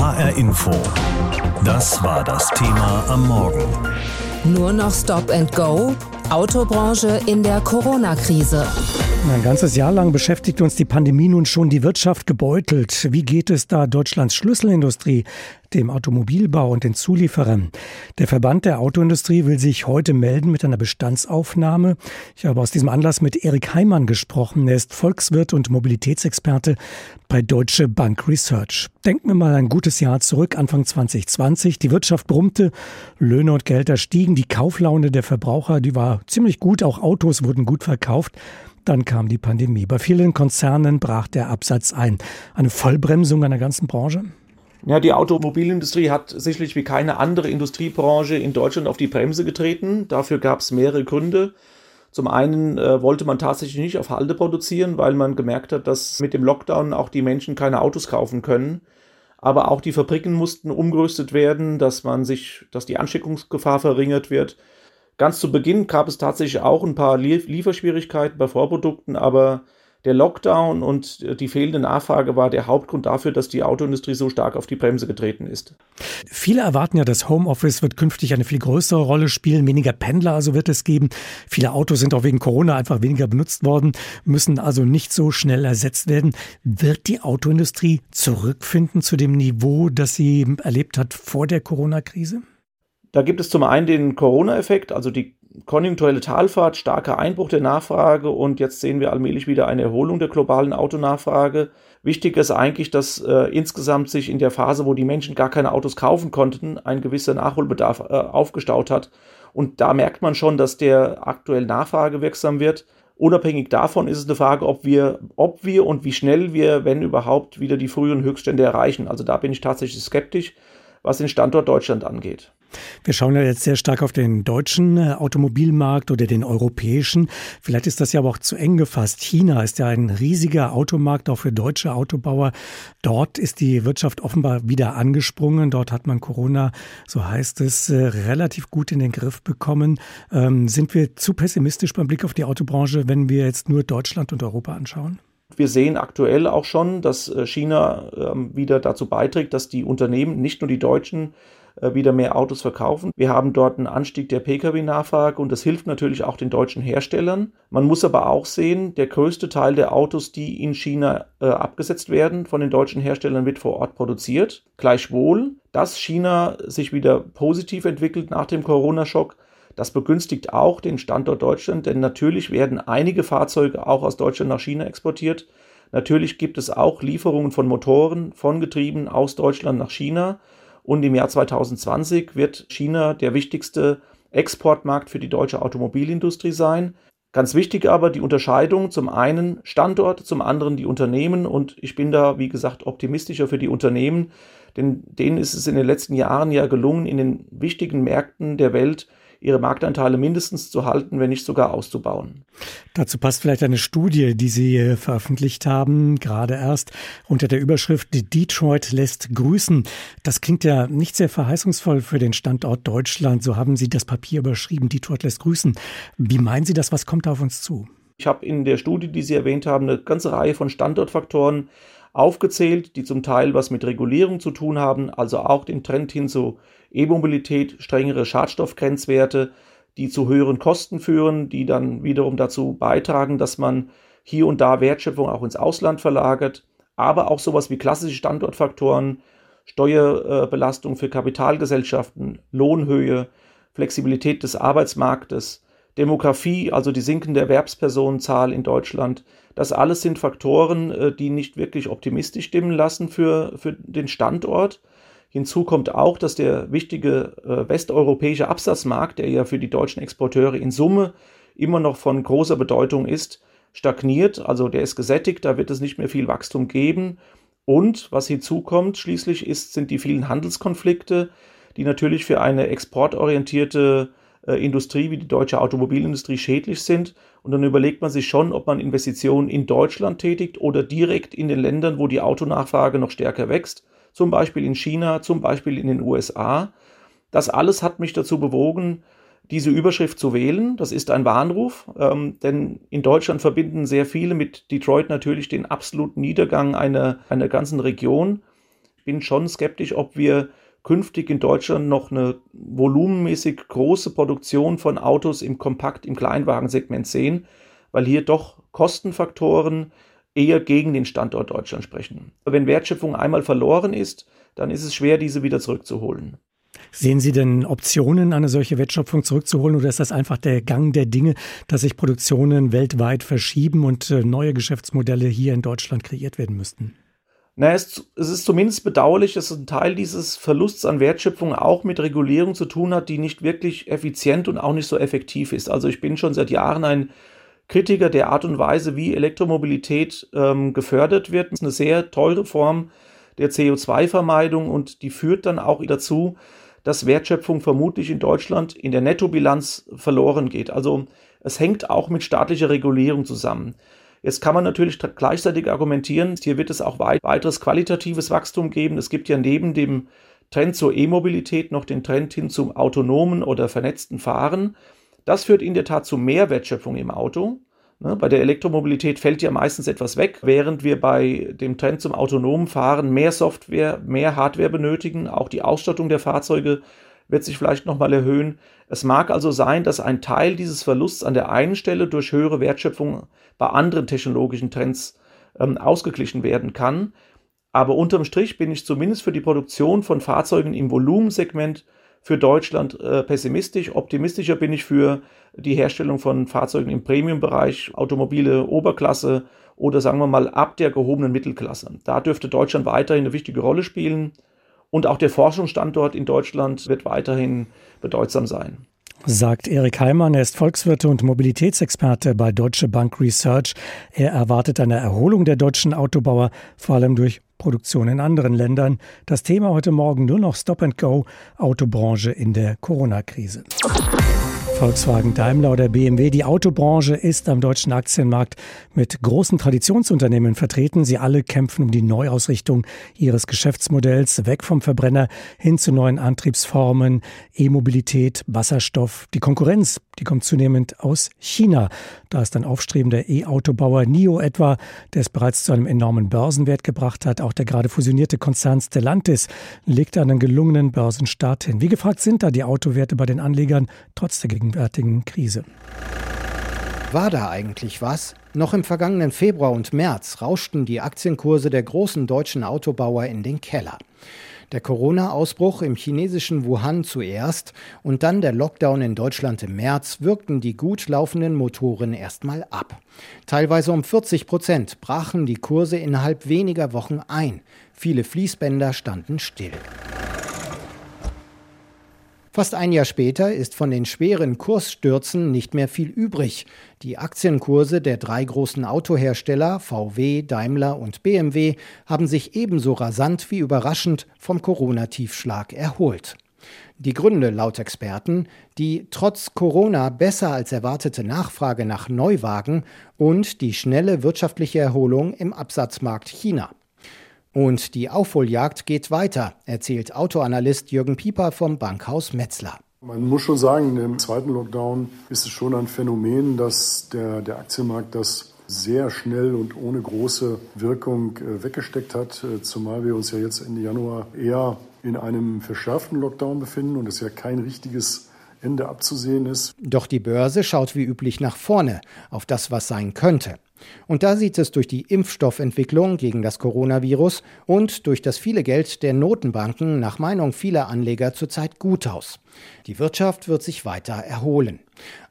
HR Info. Das war das Thema am Morgen. Nur noch Stop and Go? Autobranche in der Corona-Krise. Ein ganzes Jahr lang beschäftigt uns die Pandemie nun schon die Wirtschaft gebeutelt. Wie geht es da Deutschlands Schlüsselindustrie, dem Automobilbau und den Zulieferern? Der Verband der Autoindustrie will sich heute melden mit einer Bestandsaufnahme. Ich habe aus diesem Anlass mit Erik Heimann gesprochen. Er ist Volkswirt und Mobilitätsexperte bei Deutsche Bank Research. Denken wir mal ein gutes Jahr zurück, Anfang 2020. Die Wirtschaft brummte, Löhne und Gelder stiegen, die Kauflaune der Verbraucher, die war ziemlich gut, auch Autos wurden gut verkauft. Dann kam die Pandemie. Bei vielen Konzernen brach der Absatz ein. Eine Vollbremsung einer ganzen Branche? Ja, die Automobilindustrie hat sicherlich wie keine andere Industriebranche in Deutschland auf die Bremse getreten. Dafür gab es mehrere Gründe. Zum einen äh, wollte man tatsächlich nicht auf Halde produzieren, weil man gemerkt hat, dass mit dem Lockdown auch die Menschen keine Autos kaufen können. Aber auch die Fabriken mussten umgerüstet werden, dass man sich, dass die Ansteckungsgefahr verringert wird. Ganz zu Beginn gab es tatsächlich auch ein paar Lieferschwierigkeiten bei Vorprodukten, aber der Lockdown und die fehlende Nachfrage war der Hauptgrund dafür, dass die Autoindustrie so stark auf die Bremse getreten ist. Viele erwarten ja, das Homeoffice wird künftig eine viel größere Rolle spielen. Weniger Pendler also wird es geben. Viele Autos sind auch wegen Corona einfach weniger benutzt worden, müssen also nicht so schnell ersetzt werden. Wird die Autoindustrie zurückfinden zu dem Niveau, das sie erlebt hat vor der Corona-Krise? Da gibt es zum einen den Corona-Effekt, also die konjunkturelle Talfahrt, starker Einbruch der Nachfrage und jetzt sehen wir allmählich wieder eine Erholung der globalen Autonachfrage. Wichtig ist eigentlich, dass äh, insgesamt sich in der Phase, wo die Menschen gar keine Autos kaufen konnten, ein gewisser Nachholbedarf äh, aufgestaut hat. Und da merkt man schon, dass der aktuell Nachfrage wirksam wird. Unabhängig davon ist es eine Frage, ob wir, ob wir und wie schnell wir, wenn überhaupt, wieder die früheren Höchststände erreichen. Also da bin ich tatsächlich skeptisch, was den Standort Deutschland angeht. Wir schauen ja jetzt sehr stark auf den deutschen äh, Automobilmarkt oder den europäischen. Vielleicht ist das ja aber auch zu eng gefasst. China ist ja ein riesiger Automarkt, auch für deutsche Autobauer. Dort ist die Wirtschaft offenbar wieder angesprungen. Dort hat man Corona, so heißt es, äh, relativ gut in den Griff bekommen. Ähm, sind wir zu pessimistisch beim Blick auf die Autobranche, wenn wir jetzt nur Deutschland und Europa anschauen? Wir sehen aktuell auch schon, dass äh, China ähm, wieder dazu beiträgt, dass die Unternehmen, nicht nur die deutschen, wieder mehr Autos verkaufen. Wir haben dort einen Anstieg der Pkw-Nachfrage und das hilft natürlich auch den deutschen Herstellern. Man muss aber auch sehen, der größte Teil der Autos, die in China äh, abgesetzt werden, von den deutschen Herstellern wird vor Ort produziert. Gleichwohl, dass China sich wieder positiv entwickelt nach dem Corona-Schock, das begünstigt auch den Standort Deutschland, denn natürlich werden einige Fahrzeuge auch aus Deutschland nach China exportiert. Natürlich gibt es auch Lieferungen von Motoren, von Getrieben aus Deutschland nach China. Und im Jahr 2020 wird China der wichtigste Exportmarkt für die deutsche Automobilindustrie sein. Ganz wichtig aber die Unterscheidung zum einen Standort, zum anderen die Unternehmen und ich bin da, wie gesagt, optimistischer für die Unternehmen, denn denen ist es in den letzten Jahren ja gelungen, in den wichtigen Märkten der Welt ihre Marktanteile mindestens zu halten, wenn nicht sogar auszubauen. Dazu passt vielleicht eine Studie, die Sie äh, veröffentlicht haben, gerade erst unter der Überschrift Detroit lässt grüßen. Das klingt ja nicht sehr verheißungsvoll für den Standort Deutschland. So haben Sie das Papier überschrieben, Detroit lässt grüßen. Wie meinen Sie das? Was kommt da auf uns zu? Ich habe in der Studie, die Sie erwähnt haben, eine ganze Reihe von Standortfaktoren aufgezählt, die zum Teil was mit Regulierung zu tun haben, also auch den Trend hin zu E-Mobilität, strengere Schadstoffgrenzwerte, die zu höheren Kosten führen, die dann wiederum dazu beitragen, dass man hier und da Wertschöpfung auch ins Ausland verlagert, aber auch sowas wie klassische Standortfaktoren, Steuerbelastung für Kapitalgesellschaften, Lohnhöhe, Flexibilität des Arbeitsmarktes, Demografie, also die sinkende Erwerbspersonenzahl in Deutschland, das alles sind Faktoren, äh, die nicht wirklich optimistisch stimmen lassen für, für den Standort. Hinzu kommt auch, dass der wichtige äh, westeuropäische Absatzmarkt, der ja für die deutschen Exporteure in Summe immer noch von großer Bedeutung ist, stagniert. Also der ist gesättigt, da wird es nicht mehr viel Wachstum geben. Und was hinzukommt schließlich ist, sind die vielen Handelskonflikte, die natürlich für eine exportorientierte Industrie wie die deutsche Automobilindustrie schädlich sind. Und dann überlegt man sich schon, ob man Investitionen in Deutschland tätigt oder direkt in den Ländern, wo die Autonachfrage noch stärker wächst, zum Beispiel in China, zum Beispiel in den USA. Das alles hat mich dazu bewogen, diese Überschrift zu wählen. Das ist ein Warnruf, ähm, denn in Deutschland verbinden sehr viele mit Detroit natürlich den absoluten Niedergang einer, einer ganzen Region. Ich bin schon skeptisch, ob wir künftig in Deutschland noch eine volumenmäßig große Produktion von Autos im Kompakt, im Kleinwagensegment sehen, weil hier doch Kostenfaktoren eher gegen den Standort Deutschland sprechen. Wenn Wertschöpfung einmal verloren ist, dann ist es schwer, diese wieder zurückzuholen. Sehen Sie denn Optionen, eine solche Wertschöpfung zurückzuholen oder ist das einfach der Gang der Dinge, dass sich Produktionen weltweit verschieben und äh, neue Geschäftsmodelle hier in Deutschland kreiert werden müssten? Na, es, es ist zumindest bedauerlich, dass ein Teil dieses Verlusts an Wertschöpfung auch mit Regulierung zu tun hat, die nicht wirklich effizient und auch nicht so effektiv ist. Also ich bin schon seit Jahren ein Kritiker der Art und Weise, wie Elektromobilität ähm, gefördert wird. Das ist eine sehr teure Form der CO2-Vermeidung und die führt dann auch dazu, dass Wertschöpfung vermutlich in Deutschland in der Nettobilanz verloren geht. Also es hängt auch mit staatlicher Regulierung zusammen. Jetzt kann man natürlich gleichzeitig argumentieren, hier wird es auch weiteres qualitatives Wachstum geben. Es gibt ja neben dem Trend zur E-Mobilität noch den Trend hin zum autonomen oder vernetzten Fahren. Das führt in der Tat zu mehr Wertschöpfung im Auto. Ne, bei der Elektromobilität fällt ja meistens etwas weg, während wir bei dem Trend zum autonomen Fahren mehr Software, mehr Hardware benötigen. Auch die Ausstattung der Fahrzeuge wird sich vielleicht nochmal erhöhen. Es mag also sein, dass ein Teil dieses Verlusts an der einen Stelle durch höhere Wertschöpfung bei anderen technologischen Trends ähm, ausgeglichen werden kann. Aber unterm Strich bin ich zumindest für die Produktion von Fahrzeugen im Volumensegment für Deutschland äh, pessimistisch. Optimistischer bin ich für die Herstellung von Fahrzeugen im Premium-Bereich, automobile Oberklasse oder sagen wir mal ab der gehobenen Mittelklasse. Da dürfte Deutschland weiterhin eine wichtige Rolle spielen. Und auch der Forschungsstandort in Deutschland wird weiterhin bedeutsam sein sagt Erik Heimann. Er ist Volkswirt und Mobilitätsexperte bei Deutsche Bank Research. Er erwartet eine Erholung der deutschen Autobauer, vor allem durch Produktion in anderen Ländern. Das Thema heute Morgen nur noch Stop and Go, Autobranche in der Corona-Krise. Volkswagen, Daimler oder BMW. Die Autobranche ist am deutschen Aktienmarkt mit großen Traditionsunternehmen vertreten. Sie alle kämpfen um die Neuausrichtung ihres Geschäftsmodells weg vom Verbrenner hin zu neuen Antriebsformen, E-Mobilität, Wasserstoff. Die Konkurrenz, die kommt zunehmend aus China. Da ist ein aufstrebender E-Autobauer NIO etwa, der es bereits zu einem enormen Börsenwert gebracht hat. Auch der gerade fusionierte Konzern Stellantis legt einen gelungenen Börsenstart hin. Wie gefragt sind da die Autowerte bei den Anlegern trotz der gegenwärtigen Krise. War da eigentlich was? Noch im vergangenen Februar und März rauschten die Aktienkurse der großen deutschen Autobauer in den Keller. Der Corona-Ausbruch im chinesischen Wuhan zuerst und dann der Lockdown in Deutschland im März wirkten die gut laufenden Motoren erstmal ab. Teilweise um 40 Prozent brachen die Kurse innerhalb weniger Wochen ein. Viele Fließbänder standen still. Fast ein Jahr später ist von den schweren Kursstürzen nicht mehr viel übrig. Die Aktienkurse der drei großen Autohersteller VW, Daimler und BMW haben sich ebenso rasant wie überraschend vom Corona-Tiefschlag erholt. Die Gründe laut Experten die trotz Corona besser als erwartete Nachfrage nach Neuwagen und die schnelle wirtschaftliche Erholung im Absatzmarkt China. Und die Aufholjagd geht weiter, erzählt Autoanalyst Jürgen Pieper vom Bankhaus Metzler. Man muss schon sagen, im zweiten Lockdown ist es schon ein Phänomen, dass der, der Aktienmarkt das sehr schnell und ohne große Wirkung äh, weggesteckt hat, äh, zumal wir uns ja jetzt Ende Januar eher in einem verschärften Lockdown befinden und es ja kein richtiges Ende abzusehen ist. Doch die Börse schaut wie üblich nach vorne auf das, was sein könnte. Und da sieht es durch die Impfstoffentwicklung gegen das Coronavirus und durch das viele Geld der Notenbanken nach Meinung vieler Anleger zurzeit gut aus. Die Wirtschaft wird sich weiter erholen.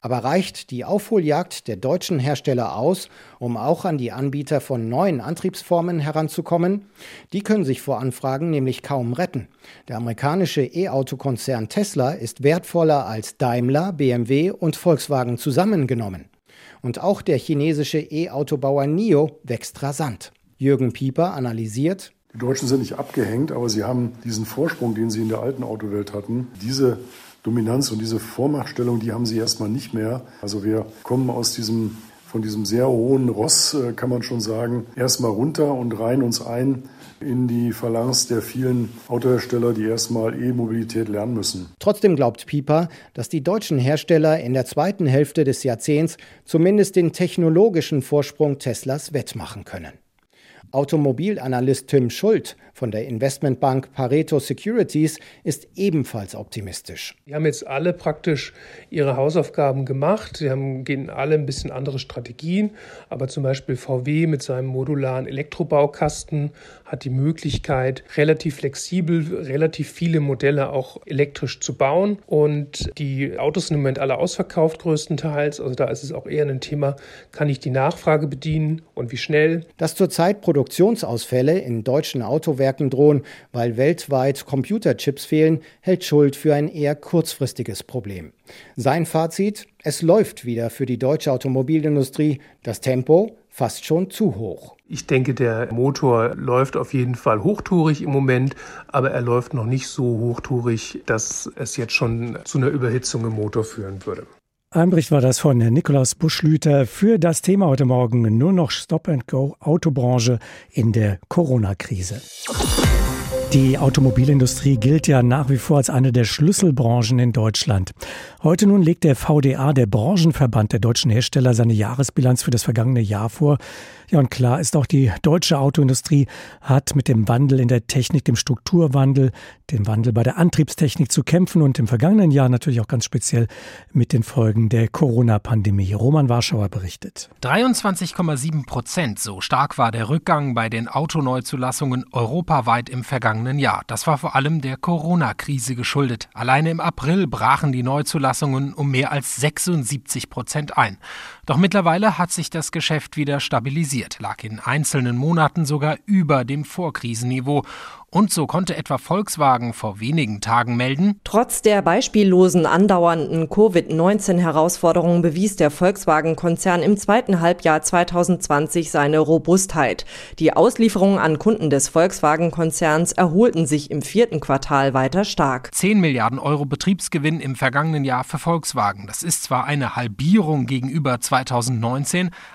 Aber reicht die Aufholjagd der deutschen Hersteller aus, um auch an die Anbieter von neuen Antriebsformen heranzukommen? Die können sich vor Anfragen nämlich kaum retten. Der amerikanische E-Auto-Konzern Tesla ist wertvoller als Daimler, BMW und Volkswagen zusammengenommen. Und auch der chinesische E-Autobauer NIO wächst rasant. Jürgen Pieper analysiert, die Deutschen sind nicht abgehängt, aber sie haben diesen Vorsprung, den sie in der alten Autowelt hatten. Diese Dominanz und diese Vormachtstellung, die haben sie erstmal nicht mehr. Also wir kommen aus diesem, von diesem sehr hohen Ross, äh, kann man schon sagen, erstmal runter und reihen uns ein in die Phalanx der vielen Autohersteller, die erstmal E-Mobilität lernen müssen. Trotzdem glaubt Pieper, dass die deutschen Hersteller in der zweiten Hälfte des Jahrzehnts zumindest den technologischen Vorsprung Teslas wettmachen können. Automobilanalyst Tim Schult von der Investmentbank Pareto Securities ist ebenfalls optimistisch. Die haben jetzt alle praktisch ihre Hausaufgaben gemacht. Sie haben, gehen alle ein bisschen andere Strategien. Aber zum Beispiel VW mit seinem modularen Elektrobaukasten hat die Möglichkeit, relativ flexibel, relativ viele Modelle auch elektrisch zu bauen. Und die Autos sind im Moment alle ausverkauft größtenteils. Also da ist es auch eher ein Thema, kann ich die Nachfrage bedienen und wie schnell. Dass zurzeit Produktionsausfälle in deutschen Autowerken drohen, weil weltweit Computerchips fehlen, hält Schuld für ein eher kurzfristiges Problem. Sein Fazit, es läuft wieder für die deutsche Automobilindustrie. Das Tempo fast schon zu hoch. Ich denke, der Motor läuft auf jeden Fall hochtourig im Moment, aber er läuft noch nicht so hochtourig, dass es jetzt schon zu einer Überhitzung im Motor führen würde. Ein Bericht war das von Nikolaus Buschlüter für das Thema heute Morgen nur noch Stop and Go Autobranche in der Corona-Krise. Die Automobilindustrie gilt ja nach wie vor als eine der Schlüsselbranchen in Deutschland. Heute nun legt der VDA, der Branchenverband der deutschen Hersteller, seine Jahresbilanz für das vergangene Jahr vor. Ja, und klar ist auch, die deutsche Autoindustrie hat mit dem Wandel in der Technik, dem Strukturwandel, dem Wandel bei der Antriebstechnik zu kämpfen und im vergangenen Jahr natürlich auch ganz speziell mit den Folgen der Corona-Pandemie. Roman Warschauer berichtet. 23,7 Prozent, so stark war der Rückgang bei den Autoneuzulassungen europaweit im vergangenen Jahr. Das war vor allem der Corona-Krise geschuldet. Alleine im April brachen die Neuzulassungen um mehr als 76 Prozent ein. Doch mittlerweile hat sich das Geschäft wieder stabilisiert, lag in einzelnen Monaten sogar über dem Vorkrisenniveau und so konnte etwa Volkswagen vor wenigen Tagen melden, Trotz der beispiellosen andauernden Covid-19-Herausforderungen bewies der Volkswagen-Konzern im zweiten Halbjahr 2020 seine Robustheit. Die Auslieferungen an Kunden des Volkswagen-Konzerns erholten sich im vierten Quartal weiter stark. 10 Milliarden Euro Betriebsgewinn im vergangenen Jahr für Volkswagen. Das ist zwar eine Halbierung gegenüber 2019,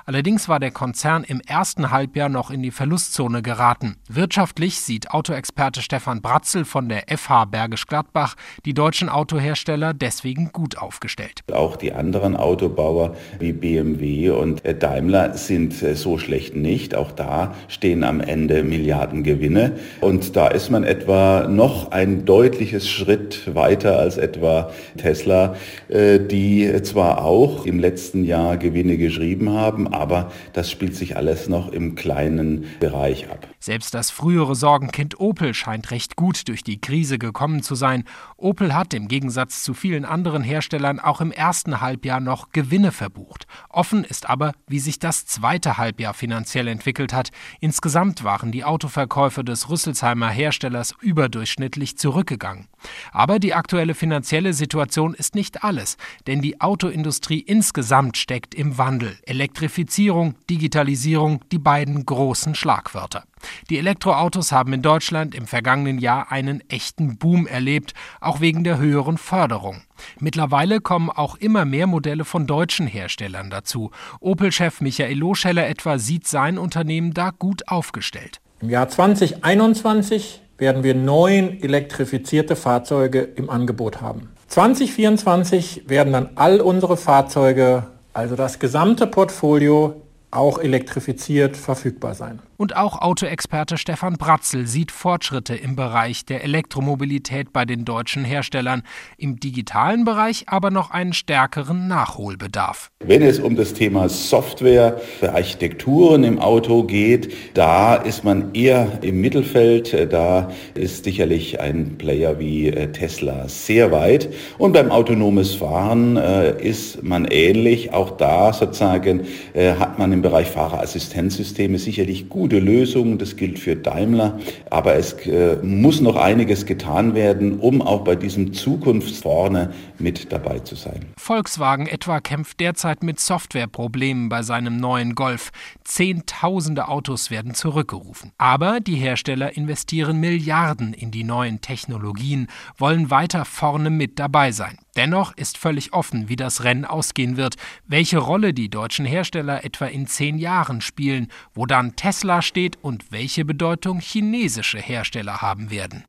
allerdings war der Konzern im ersten Halbjahr noch in die Verlustzone geraten. Wirtschaftlich sieht Auto Experte Stefan Bratzel von der FH Bergisch Gladbach die deutschen Autohersteller deswegen gut aufgestellt. Auch die anderen Autobauer wie BMW und Daimler sind so schlecht nicht. Auch da stehen am Ende Milliarden Gewinne. Und da ist man etwa noch ein deutliches Schritt weiter als etwa Tesla, äh, die zwar auch im letzten Jahr Gewinne geschrieben haben, aber das spielt sich alles noch im kleinen Bereich ab. Selbst das frühere Sorgenkind Opel scheint recht gut durch die Krise gekommen zu sein. Opel hat im Gegensatz zu vielen anderen Herstellern auch im ersten Halbjahr noch Gewinne verbucht. Offen ist aber, wie sich das zweite Halbjahr finanziell entwickelt hat. Insgesamt waren die Autoverkäufe des Rüsselsheimer Herstellers überdurchschnittlich zurückgegangen. Aber die aktuelle finanzielle Situation ist nicht alles, denn die Autoindustrie insgesamt steckt im Wandel. Elektrifizierung, Digitalisierung, die beiden großen Schlagwörter. Die Elektroautos haben in Deutschland im vergangenen Jahr einen echten Boom erlebt, auch wegen der höheren Förderung. Mittlerweile kommen auch immer mehr Modelle von deutschen Herstellern dazu. Opel-Chef Michael Loscheller etwa sieht sein Unternehmen da gut aufgestellt. Im Jahr 2021 werden wir neun elektrifizierte Fahrzeuge im Angebot haben. 2024 werden dann all unsere Fahrzeuge, also das gesamte Portfolio, auch elektrifiziert verfügbar sein. Und auch Autoexperte Stefan Bratzel sieht Fortschritte im Bereich der Elektromobilität bei den deutschen Herstellern, im digitalen Bereich aber noch einen stärkeren Nachholbedarf. Wenn es um das Thema Software für Architekturen im Auto geht, da ist man eher im Mittelfeld. Da ist sicherlich ein Player wie äh, Tesla sehr weit. Und beim autonomes Fahren äh, ist man ähnlich. Auch da sozusagen äh, hat man im Bereich Fahrerassistenzsysteme sicherlich gute Lösungen. Das gilt für Daimler. Aber es äh, muss noch einiges getan werden, um auch bei diesem Zukunftsvorne mit dabei zu sein. Volkswagen etwa kämpft derzeit mit Softwareproblemen bei seinem neuen Golf. Zehntausende Autos werden zurückgerufen. Aber die Hersteller investieren Milliarden in die neuen Technologien, wollen weiter vorne mit dabei sein. Dennoch ist völlig offen, wie das Rennen ausgehen wird, welche Rolle die deutschen Hersteller etwa in zehn Jahren spielen, wo dann Tesla steht und welche Bedeutung chinesische Hersteller haben werden.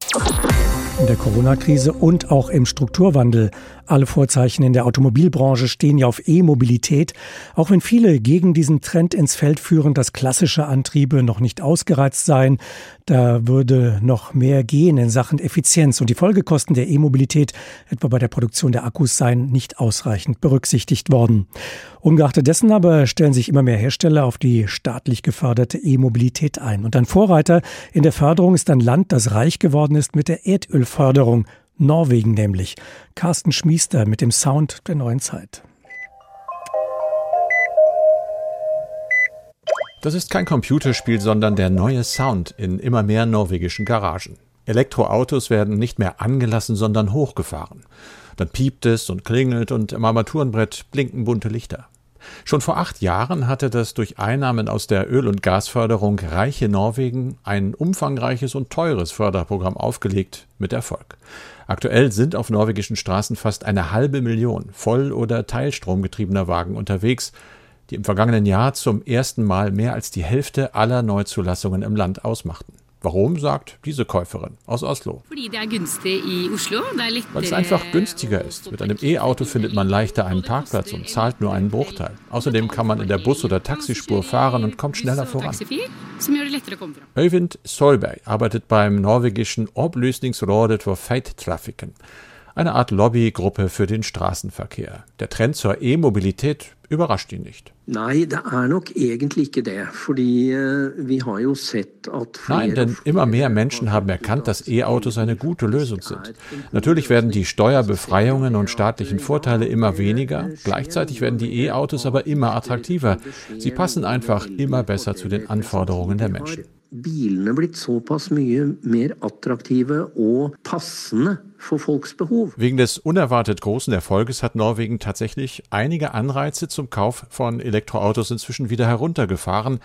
In der Corona-Krise und auch im Strukturwandel. Alle Vorzeichen in der Automobilbranche stehen ja auf E-Mobilität, auch wenn viele gegen diesen Trend ins Feld führen, dass klassische Antriebe noch nicht ausgereizt seien. Da würde noch mehr gehen in Sachen Effizienz und die Folgekosten der E-Mobilität, etwa bei der Produktion der Akkus, seien nicht ausreichend berücksichtigt worden. Ungeachtet dessen aber stellen sich immer mehr Hersteller auf die staatlich geförderte E-Mobilität ein. Und ein Vorreiter in der Förderung ist ein Land, das reich geworden ist mit der Erdölförderung. Norwegen nämlich. Carsten Schmiester mit dem Sound der neuen Zeit. Das ist kein Computerspiel, sondern der neue Sound in immer mehr norwegischen Garagen. Elektroautos werden nicht mehr angelassen, sondern hochgefahren. Dann piept es und klingelt und im Armaturenbrett blinken bunte Lichter. Schon vor acht Jahren hatte das durch Einnahmen aus der Öl- und Gasförderung reiche Norwegen ein umfangreiches und teures Förderprogramm aufgelegt, mit Erfolg. Aktuell sind auf norwegischen Straßen fast eine halbe Million voll- oder teilstromgetriebener Wagen unterwegs, die im vergangenen Jahr zum ersten Mal mehr als die Hälfte aller Neuzulassungen im Land ausmachten. Warum, sagt diese Käuferin aus Oslo? Weil es einfach günstiger ist. Mit einem E-Auto findet man leichter einen Parkplatz und zahlt nur einen Bruchteil. Außerdem kann man in der Bus- oder Taxispur fahren und kommt schneller voran. Øyvind Solberg arbeitet beim norwegischen Oplysningsrådet for Feittrafikken eine Art Lobbygruppe für den Straßenverkehr. Der Trend zur E-Mobilität überrascht ihn nicht. Nein, denn immer mehr Menschen haben erkannt, dass E-Autos eine gute Lösung sind. Natürlich werden die Steuerbefreiungen und staatlichen Vorteile immer weniger, gleichzeitig werden die E-Autos aber immer attraktiver. Sie passen einfach immer besser zu den Anforderungen der Menschen bilene blitt såpass mye mer attraktive og passende für folks Behov. Wegen des unerwartet großen Erfolges hat Norwegen tatsächlich einige Anreize zum Kauf von Elektroautos inzwischen wieder heruntergefahren,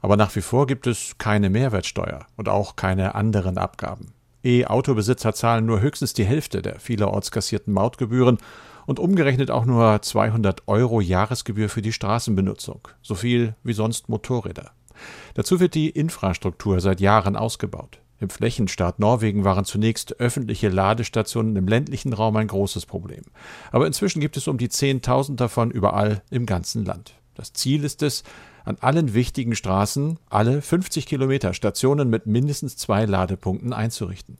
aber nach wie vor gibt es keine Mehrwertsteuer und auch keine anderen Abgaben. E-Autobesitzer zahlen nur höchstens die Hälfte der vielerorts kassierten Mautgebühren und umgerechnet auch nur 200 Euro Jahresgebühr für die Straßenbenutzung, so viel wie sonst Motorräder. Dazu wird die Infrastruktur seit Jahren ausgebaut. Im Flächenstaat Norwegen waren zunächst öffentliche Ladestationen im ländlichen Raum ein großes Problem. Aber inzwischen gibt es um die 10.000 davon überall im ganzen Land. Das Ziel ist es, an allen wichtigen Straßen alle 50 Kilometer Stationen mit mindestens zwei Ladepunkten einzurichten.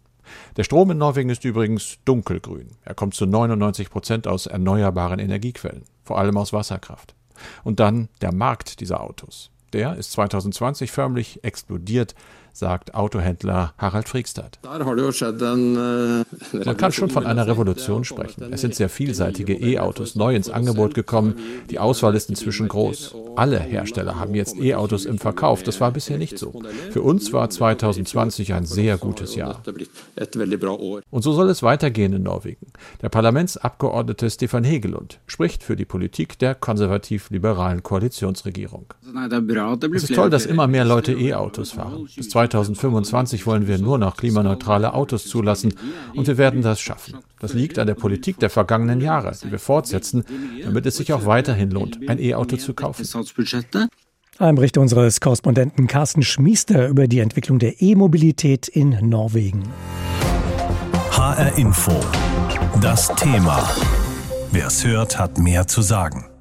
Der Strom in Norwegen ist übrigens dunkelgrün. Er kommt zu 99 Prozent aus erneuerbaren Energiequellen, vor allem aus Wasserkraft. Und dann der Markt dieser Autos. Der ist 2020 förmlich explodiert sagt Autohändler Harald Friegstadt. Man kann schon von einer Revolution sprechen. Es sind sehr vielseitige E-Autos neu ins Angebot gekommen. Die Auswahl ist inzwischen groß. Alle Hersteller haben jetzt E-Autos im Verkauf. Das war bisher nicht so. Für uns war 2020 ein sehr gutes Jahr. Und so soll es weitergehen in Norwegen. Der Parlamentsabgeordnete Stefan Hegelund spricht für die Politik der konservativ-liberalen Koalitionsregierung. Es ist toll, dass immer mehr Leute E-Autos fahren. Bis 2025 wollen wir nur noch klimaneutrale Autos zulassen und wir werden das schaffen. Das liegt an der Politik der vergangenen Jahre, die wir fortsetzen, damit es sich auch weiterhin lohnt, ein E-Auto zu kaufen. Ein Bericht unseres Korrespondenten Carsten Schmiester über die Entwicklung der E-Mobilität in Norwegen. HR Info. Das Thema. Wer es hört, hat mehr zu sagen.